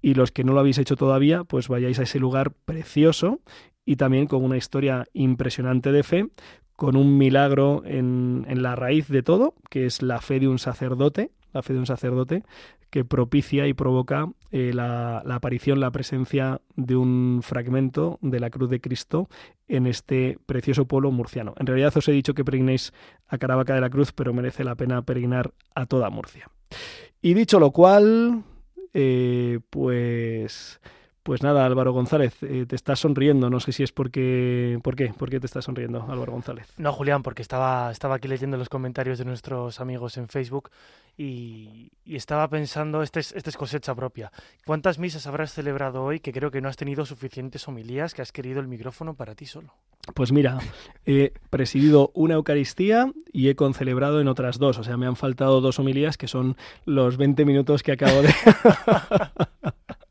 S1: y los que no lo habéis hecho todavía, pues vayáis a ese lugar precioso y también con una historia impresionante de fe, con un milagro en, en la raíz de todo, que es la fe de un sacerdote, la fe de un sacerdote que propicia y provoca eh, la, aparición, la presencia de un fragmento de la cruz de Cristo en este precioso pueblo murciano. En realidad os he dicho que peregrinéis a Caravaca de la Cruz, pero merece la pena peregrinar a toda Murcia. Y dicho lo cual, eh, pues pues nada, Álvaro González, eh, te estás sonriendo. No sé si es porque. ¿Por qué? ¿Por qué te estás sonriendo, Álvaro González?
S2: No, Julián, porque estaba, estaba aquí leyendo los comentarios de nuestros amigos en Facebook y, estaba pensando, esta es, este es cosecha propia. ¿Cuántas misas habrás celebrado hoy que creo que no has tenido suficientes homilías que has querido el micrófono para ti solo?
S1: Pues mira, he presidido una Eucaristía y he concelebrado en otras dos. O sea, me han faltado dos homilías que son los 20 minutos que acabo de. [laughs]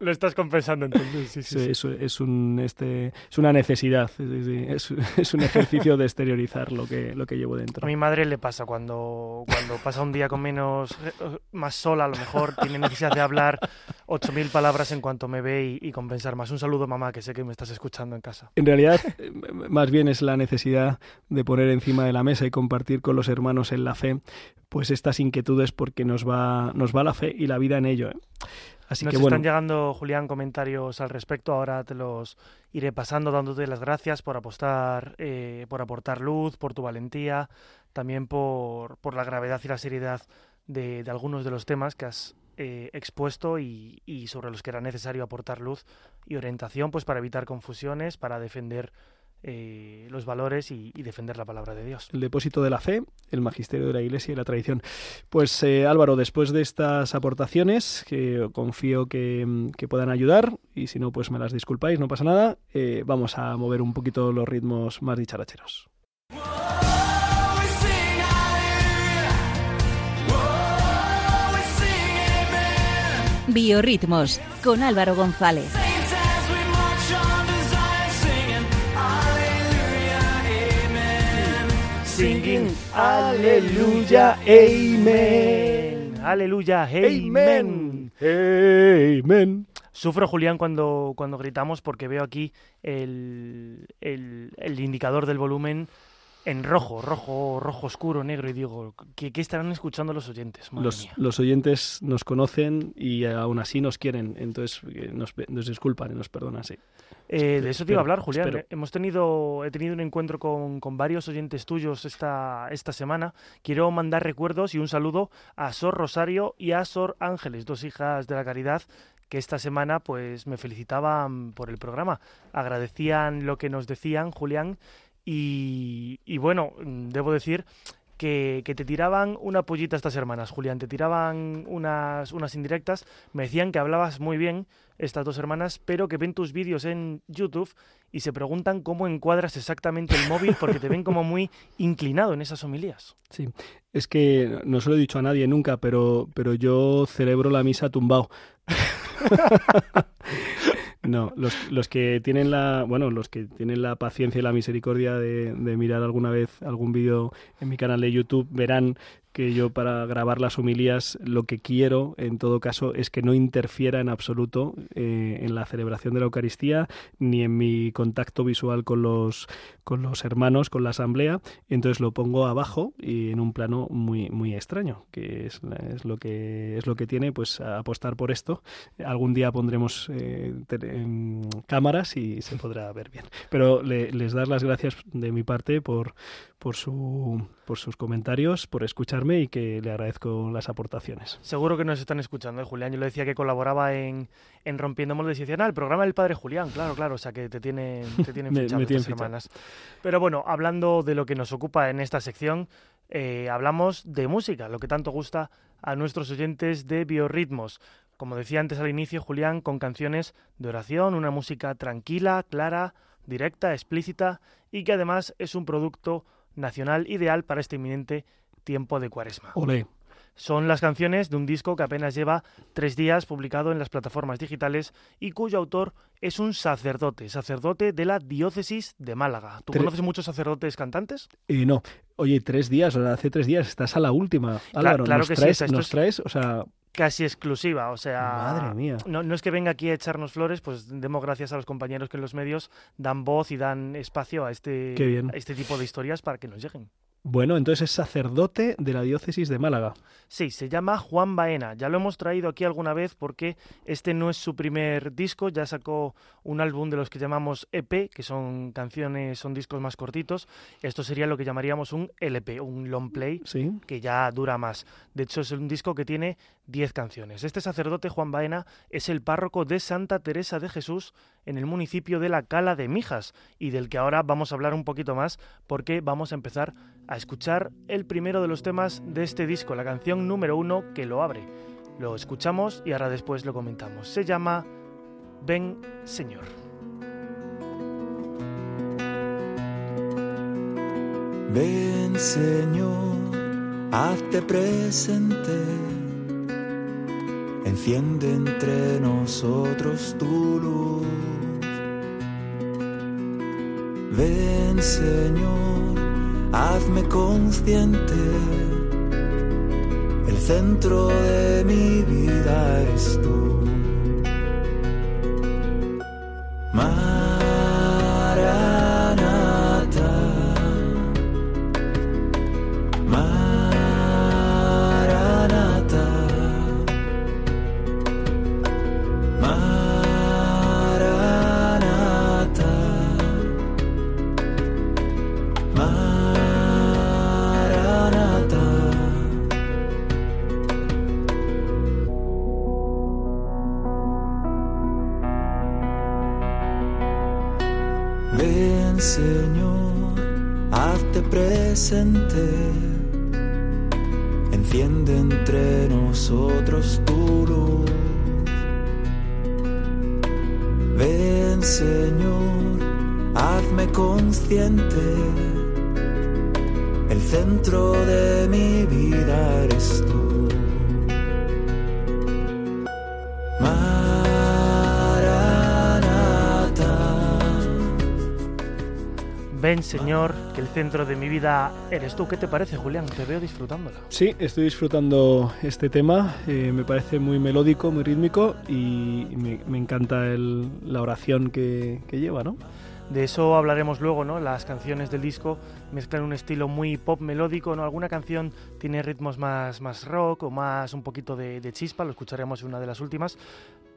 S2: Lo estás compensando entonces. Sí, sí,
S1: Es, es, un, este, es una necesidad, es, es, un ejercicio de exteriorizar lo que, lo que llevo dentro.
S2: A mi madre le pasa cuando, cuando pasa un día con menos, eh, más sola, a lo mejor tiene necesidad de hablar 8.000 palabras en cuanto me ve y, compensar más. Un saludo, mamá, que sé que me estás escuchando en casa.
S1: En realidad, eh, más bien es la necesidad de poner encima de la mesa y compartir con los hermanos en la fe, pues estas inquietudes porque nos va, nos va la fe y la vida en ello. ¿eh?
S2: Así Nos que están llegando, Julián, comentarios al respecto. Ahora te los iré pasando, dándote las gracias por apostar, eh, por aportar luz, por tu valentía, también por, por la gravedad y la seriedad de, de algunos de los temas que has eh, expuesto y, y, sobre los que era necesario aportar luz y orientación, pues para evitar confusiones, para defender eh, los valores y, defender la palabra de Dios.
S1: El depósito de la fe, el magisterio de la Iglesia y la tradición. Pues eh, Álvaro, después de estas aportaciones, que confío que, puedan ayudar, y si no, pues me las disculpáis, no pasa nada, eh, vamos a mover un poquito los ritmos más dicharacheros.
S3: Biorritmos con Álvaro González.
S2: Singing Aleluya, Amen. Aleluya, Amen.
S1: Amen.
S2: Sufro, Julián, cuando, cuando gritamos porque veo aquí el, el, el indicador del volumen en rojo, rojo, rojo oscuro, negro, y digo, ¿qué, qué estarán escuchando los oyentes?
S1: Los, los oyentes nos conocen y aún así nos quieren, entonces eh, nos, nos disculpan y nos perdonan, sí.
S2: Eh, de eso te iba a hablar, Julián.
S1: espero.
S2: Eh, Hemos tenido, he tenido un encuentro con, con varios oyentes tuyos esta, esta semana. Quiero mandar recuerdos y un saludo a Sor Rosario y a Sor Ángeles, dos hijas de la caridad que esta semana pues me felicitaban por el programa. Agradecían lo que nos decían, Julián, y, y bueno, mm, debo decir que, que te tiraban una pollita estas hermanas, Julián, te tiraban unas, unas indirectas, me decían que hablabas muy bien estas dos hermanas, pero que ven tus vídeos en YouTube y se preguntan cómo encuadras exactamente el móvil porque te ven como muy inclinado en esas homilías.
S1: Sí, es que no se lo he dicho a nadie nunca, pero, pero yo celebro la misa tumbado. [laughs] No, los, los que tienen la, bueno, los que tienen la paciencia y la misericordia de, de mirar alguna vez algún vídeo en mi canal de YouTube verán que yo para grabar las homilías lo que quiero en todo caso es que no interfiera en absoluto eh, en la celebración de la Eucaristía ni en mi contacto visual con los con los hermanos, con la asamblea, entonces lo pongo abajo y en un plano muy muy extraño, que es, es lo que es lo que tiene pues apostar por esto. Algún día pondremos eh, cámaras y se podrá ver bien. Pero le- les dar las gracias de mi parte por por su por sus comentarios, por escucharme y que le agradezco las aportaciones.
S2: Seguro que nos están escuchando, ¿eh, Julián. Yo le decía que colaboraba en, en Rompiendo Moldes y decían, ah, el programa del padre Julián, claro, claro, o sea que te tienen, te tienen [laughs]
S1: Me- tienen
S2: hermanas. Pero bueno, hablando de lo que nos ocupa en esta sección, eh, hablamos de música, lo que tanto gusta a nuestros oyentes de biorritmos. Como decía antes al inicio, Julián, con canciones de oración, una música tranquila, clara, directa, explícita y que además es un producto nacional ideal para este inminente tiempo de cuaresma.
S1: Olé.
S2: Son las canciones de un disco que apenas lleva tres días publicado en las plataformas digitales y cuyo autor es un sacerdote, sacerdote de la diócesis de Málaga. ¿Tú
S1: Tre-
S2: conoces muchos sacerdotes cantantes?
S1: Eh, no, oye, tres días, o sea, hace tres días, estás a la última. Álvaro,
S2: claro
S1: nos
S2: que sí,
S1: traes, nos
S2: es-
S1: traes, o sea,
S2: Casi exclusiva, o sea...
S1: Madre mía.
S2: No, no es que venga aquí a echarnos flores, pues demos gracias a los compañeros que en los medios dan voz y dan espacio a este, a este tipo de historias para que nos lleguen.
S1: Bueno, entonces es sacerdote de la diócesis de Málaga.
S2: Sí, se llama Juan Baena. Ya lo hemos traído aquí alguna vez porque este no es su primer disco. Ya sacó un álbum de los que llamamos EP, que son canciones, son discos más cortitos. Esto sería lo que llamaríamos un LP, un long play,
S1: Sí.
S2: que ya dura más. De hecho, es un disco que tiene 10 canciones. Este sacerdote, Juan Baena, es el párroco de Santa Teresa de Jesús en el municipio de la Cala de Mijas y del que ahora vamos a hablar un poquito más porque vamos a empezar a escuchar el primero de los temas de este disco, la canción número uno que lo abre. Lo escuchamos y ahora después lo comentamos. Se llama Ven Señor.
S4: Ven Señor, hazte presente, enciende entre nosotros tu luz. Ven Señor, hazme consciente, el centro de mi vida eres tú. Ven Señor, hazte presente, enciende entre nosotros tu luz. Ven Señor, hazme consciente, el centro de mi vida eres
S2: Ven, Señor, que el centro de mi vida eres tú. ¿Qué te parece, Julián? Te veo disfrutándola.
S1: Sí, estoy disfrutando este tema. Eh, me parece muy melódico, muy rítmico y me, encanta la oración que, que lleva, ¿no?
S2: De eso hablaremos luego, ¿no? Las canciones del disco mezclan un estilo muy pop melódico, ¿no? Alguna canción tiene ritmos más, más rock o más un poquito de, de chispa, lo escucharemos en una de las últimas,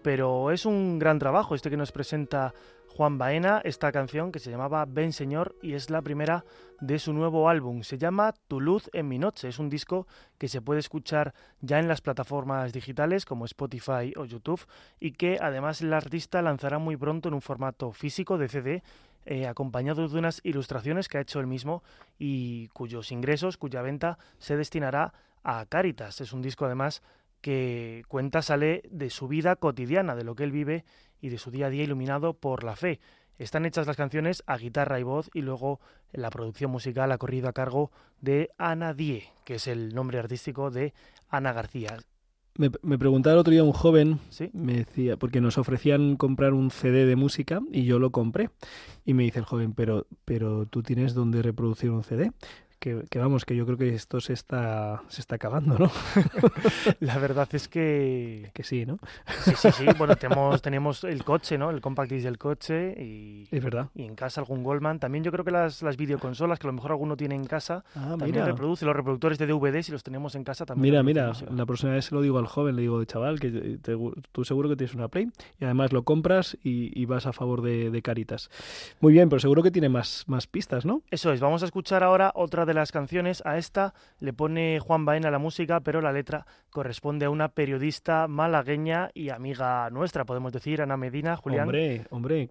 S2: pero es un gran trabajo este que nos presenta Juan Baena, esta canción que se llamaba Ven Señor y es la primera de su nuevo álbum. Se llama Tu luz en mi noche. Es un disco que se puede escuchar ya en las plataformas digitales como Spotify o YouTube y que además el artista lanzará muy pronto en un formato físico de CD eh, acompañado de unas ilustraciones que ha hecho él mismo y cuyos ingresos, cuya venta se destinará a Caritas. Es un disco además que cuenta sale de su vida cotidiana, de lo que él vive y de su día a día iluminado por la fe. Están hechas las canciones a guitarra y voz y luego la producción musical ha corrido a cargo de Ana Die, que es el nombre artístico de Ana García.
S1: Me, preguntaba el otro día un joven, me decía, porque nos ofrecían comprar un CD de música y yo lo compré. Y me dice el joven, pero, pero tú tienes donde reproducir un CD que, vamos, que yo creo que esto se está, se está acabando, ¿no? [laughs]
S2: la verdad es que... [laughs]
S1: Que sí, ¿no?
S2: sí, sí, sí. Bueno, tenemos, tenemos el coche, ¿no? El compact disc del coche y...
S1: Es verdad.
S2: Y en casa algún Goldman. También yo creo que las, las videoconsolas, que a lo mejor alguno tiene en casa, ah, también reproduce. Los reproductores de DVD, si los tenemos en casa, también
S1: Mira, mira, la próxima vez se lo digo al joven, le digo, chaval, que tú seguro que tienes una Play y además lo compras y, vas a favor de, de, Caritas. Muy bien, pero seguro que tiene más, más pistas, ¿no?
S2: Eso es. Vamos a escuchar ahora otra de las canciones. A esta le pone Juan Baena la música, pero la letra corresponde a una periodista malagueña y amiga nuestra, podemos decir, Ana Medina, Julián.
S1: Hombre, hombre,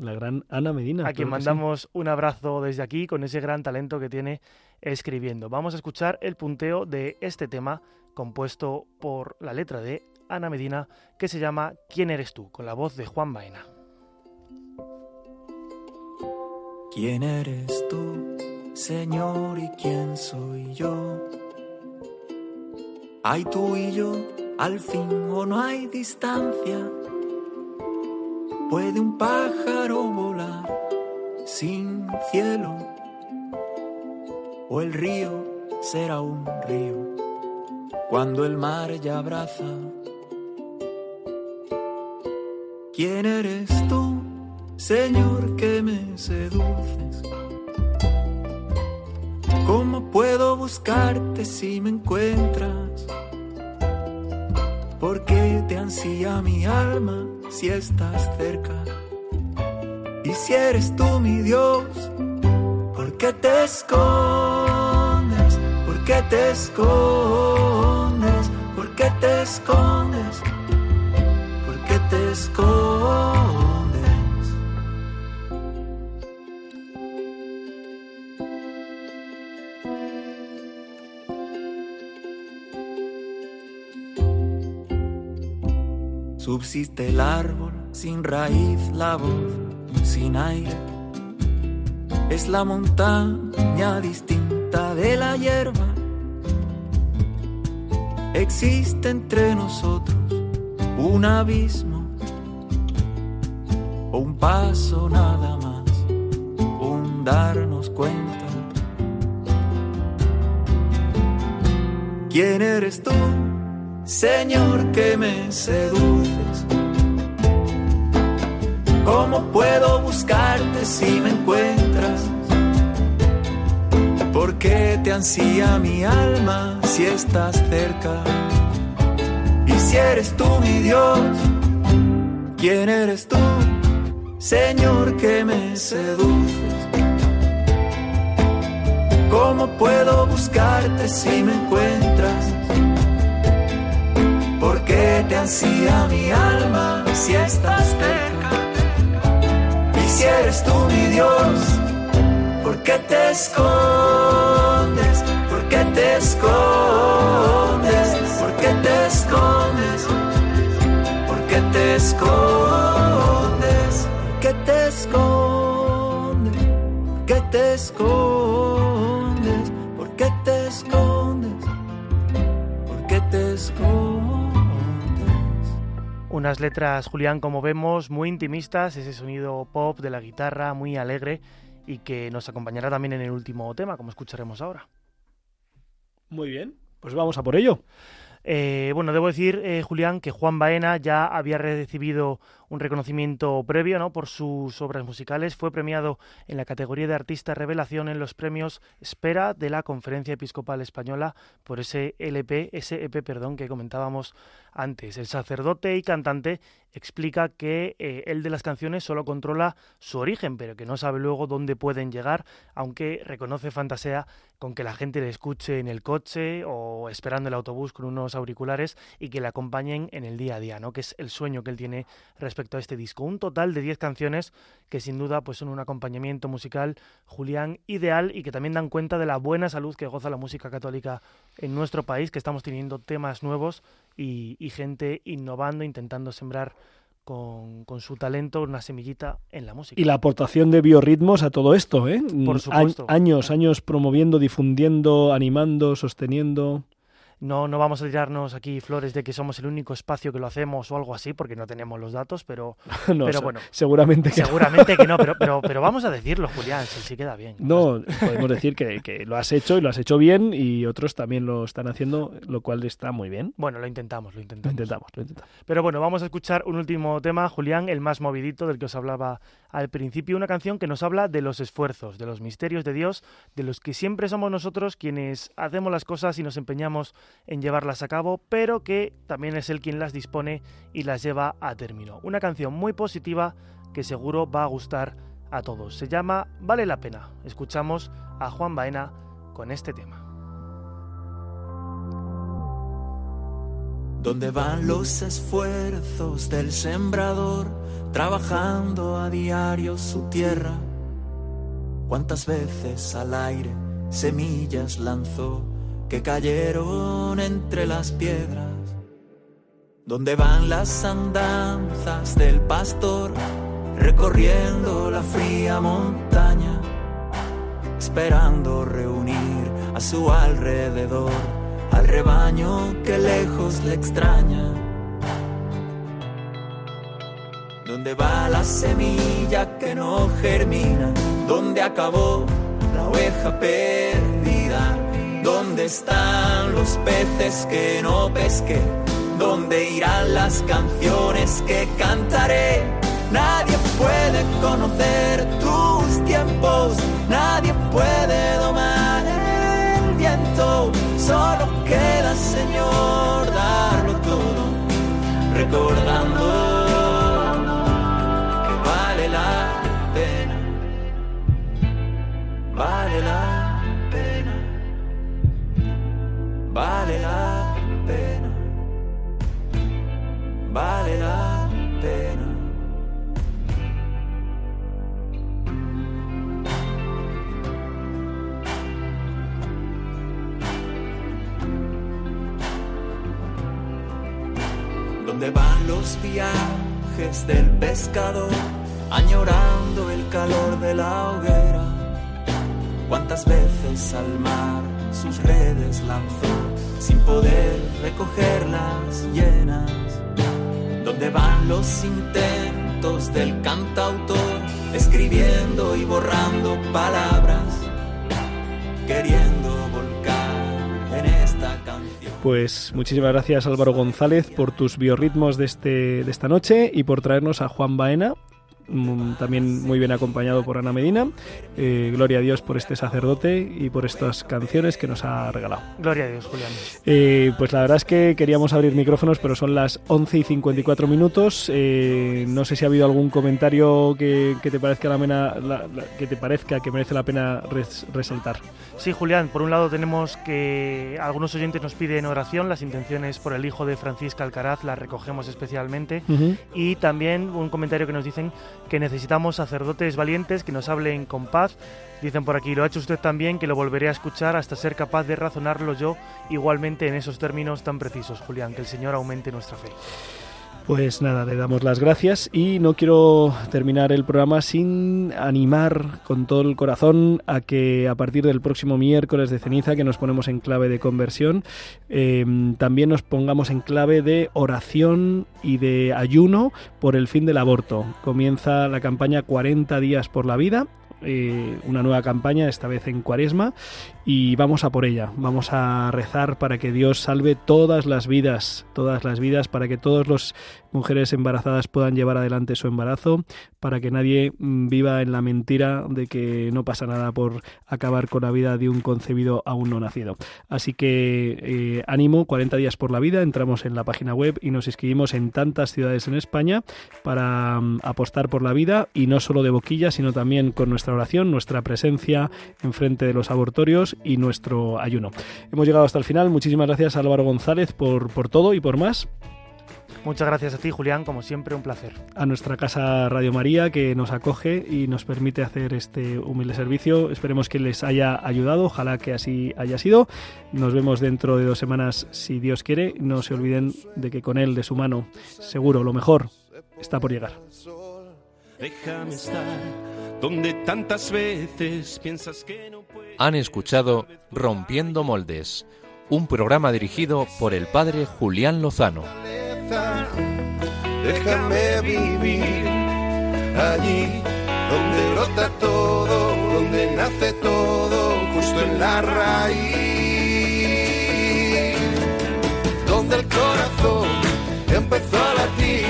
S1: la gran Ana Medina.
S2: A quien mandamos un abrazo desde aquí con ese gran talento que tiene escribiendo. Vamos a escuchar el punteo de este tema compuesto por la letra de Ana Medina que se llama ¿Quién eres tú? con la voz de Juan Baena.
S4: ¿Quién eres tú? Señor, ¿y quién soy yo? ¿Hay tú y yo al fin o no hay distancia? ¿Puede un pájaro volar sin cielo? ¿O el río será un río cuando el mar ya abraza? ¿Quién eres tú, Señor, que me seduces? ¿Cómo puedo buscarte si me encuentras? ¿Por qué te ansía mi alma si estás cerca? Y si eres tú mi Dios, ¿por qué te escondes? ¿Por qué te escondes? ¿Por qué te escondes? ¿Por qué te escondes? Subsiste el árbol sin raíz, la voz sin aire. Es la montaña distinta de la hierba. Existe entre nosotros un abismo o un paso nada más, un darnos cuenta. ¿Quién eres tú? Señor, que me seduces. ¿Cómo puedo buscarte si me encuentras? ¿Por qué te ansía mi alma si estás cerca? Y si eres tú mi Dios, ¿quién eres tú? Señor, que me seduces. ¿Cómo puedo buscarte si me encuentras? qué te ansía mi alma si estás cerca? Si eres tú mi Dios, ¿por qué te escondes? ¿Por qué te escondes? ¿Por qué te escondes? ¿Por qué te escondes? ¿Por qué te escondes?
S2: Unas letras, Julián, como vemos, muy intimistas, ese sonido pop de la guitarra muy alegre y que nos acompañará también en el último tema, como escucharemos ahora.
S1: Muy bien, pues vamos a por ello.
S2: Eh, bueno, debo decir, eh, Julián, que Juan Baena ya había recibido un reconocimiento previo ¿no? por sus obras musicales. Fue premiado en la categoría de Artista Revelación en los premios Espera de la Conferencia Episcopal Española por ese LP, ese EP, perdón, que comentábamos antes. El sacerdote y cantante explica que eh, él de las canciones solo controla su origen, pero que no sabe luego dónde pueden llegar, aunque reconoce fantasea con que la gente le escuche en el coche o esperando el autobús con unos auriculares y que le acompañen en el día a día, ¿no? que es el sueño que él tiene respecto a este disco. Un total de 10 canciones que sin duda pues, son un acompañamiento musical, Julián, ideal y que también dan cuenta de la buena salud que goza la música católica en nuestro país, que estamos teniendo temas nuevos y, y gente innovando, intentando sembrar con, con, su talento una semillita en la música.
S1: Y la aportación de biorritmos a todo esto, ¿eh?
S2: Por supuesto.
S1: años, años promoviendo, difundiendo, animando, sosteniendo.
S2: No, no vamos a tirarnos aquí flores de que somos el único espacio que lo hacemos o algo así, porque no tenemos los datos, pero, [laughs]
S1: no,
S2: pero bueno.
S1: Seguramente que
S2: Seguramente que no, pero, pero, pero vamos a [laughs] decirlo, Julián, si, si queda bien.
S1: No, podemos decir que, que, lo has hecho y lo has hecho bien y otros también lo están haciendo, lo cual está muy bien.
S2: Bueno, lo intentamos, lo intentamos.
S1: Lo intentamos, lo intentamos.
S2: Pero bueno, vamos a escuchar un último tema, Julián, el más movidito del que os hablaba al principio, una canción que nos habla de los esfuerzos, de los misterios de Dios, de los que siempre somos nosotros quienes hacemos las cosas y nos empeñamos en llevarlas a cabo, pero que también es él quien las dispone y las lleva a término. Una canción muy positiva que seguro va a gustar a todos. Se llama Vale la pena. Escuchamos a Juan Baena con este tema.
S4: ¿Dónde van los esfuerzos del sembrador trabajando a diario su tierra? ¿Cuántas veces al aire semillas lanzó que cayeron entre las piedras? ¿Dónde van las andanzas del pastor recorriendo la fría montaña, esperando reunir a su alrededor? Al rebaño que lejos le extraña. ¿Dónde va la semilla que no germina? ¿Dónde acabó la oveja perdida? ¿Dónde están los peces que no pesqué? ¿Dónde irán las canciones que cantaré? Nadie puede conocer tus tiempos, nadie puede domar el viento, solo queda, Señor, darlo todo, recordando que vale la pena, vale la pena, vale la pena, vale la pena. ¿Dónde van los viajes del pescador, añorando el calor de la hoguera? ¿Cuántas veces al mar sus redes lanzó sin poder recogerlas llenas? ¿Dónde van los intentos del cantautor, escribiendo y borrando palabras, queriendo
S1: Pues muchísimas gracias Álvaro González por tus biorritmos de, este, de esta noche y por traernos a Juan Baena, también muy bien acompañado por Ana Medina. Eh, gloria a Dios por este sacerdote y por estas canciones que nos ha regalado.
S2: Gloria a Dios, Julián.
S1: Eh, pues la verdad es que queríamos abrir micrófonos, pero son las 11 y 54 minutos. Eh, no sé si ha habido algún comentario que, que te parezca la la, que te parezca que merece la pena res, resaltar.
S2: Sí, Julián, por un lado tenemos que algunos oyentes nos piden oración, las intenciones por el hijo de Francisca Alcaraz las recogemos especialmente uh -huh. y también un comentario que nos dicen que necesitamos sacerdotes valientes que nos hablen con paz. Dicen por aquí, lo ha hecho usted también, que lo volveré a escuchar hasta ser capaz de razonarlo yo igualmente en esos términos tan precisos, Julián, que el Señor aumente nuestra fe.
S1: Pues nada, le damos las gracias y no quiero terminar el programa sin animar con todo el corazón a que a partir del próximo miércoles de ceniza, que nos ponemos en clave de conversión, eh, también nos pongamos en clave de oración y de ayuno por el fin del aborto. Comienza la campaña 40 días por la vida eh, una nueva campaña, esta vez en Cuaresma, y vamos a por ella. Vamos a rezar para que Dios salve todas las vidas, todas las vidas, para que todas las mujeres embarazadas puedan llevar adelante su embarazo, para que nadie mm, viva en la mentira de que no pasa nada por acabar con la vida de un concebido aún no nacido. Así que eh, ánimo, 40 días por la vida, entramos en la página web y nos inscribimos en tantas ciudades en España para mm, apostar por la vida y no solo de boquilla, sino también con nuestra oración, nuestra presencia enfrente de los abortorios y nuestro ayuno. Hemos llegado hasta el final. Muchísimas gracias Álvaro González por, por todo y por más.
S2: Muchas gracias a ti, Julián, como siempre, un placer.
S1: A nuestra casa Radio María, que nos acoge y nos permite hacer este humilde servicio. Esperemos que les haya ayudado, ojalá que así haya sido. Nos vemos dentro de dos semanas, si Dios quiere. No se olviden de que con Él, de su mano, seguro, lo mejor está por llegar.
S5: Déjame estar donde tantas veces piensas que no
S6: Han escuchado Rompiendo Moldes, un programa dirigido por el padre Julián Lozano.
S5: Déjame vivir allí donde brota todo, donde nace todo, justo en la raíz. Donde el corazón empezó a latir,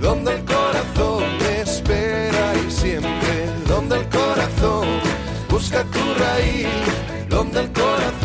S5: donde el corazón me espera y siempre, donde el corazón busca tu raíz, donde el corazón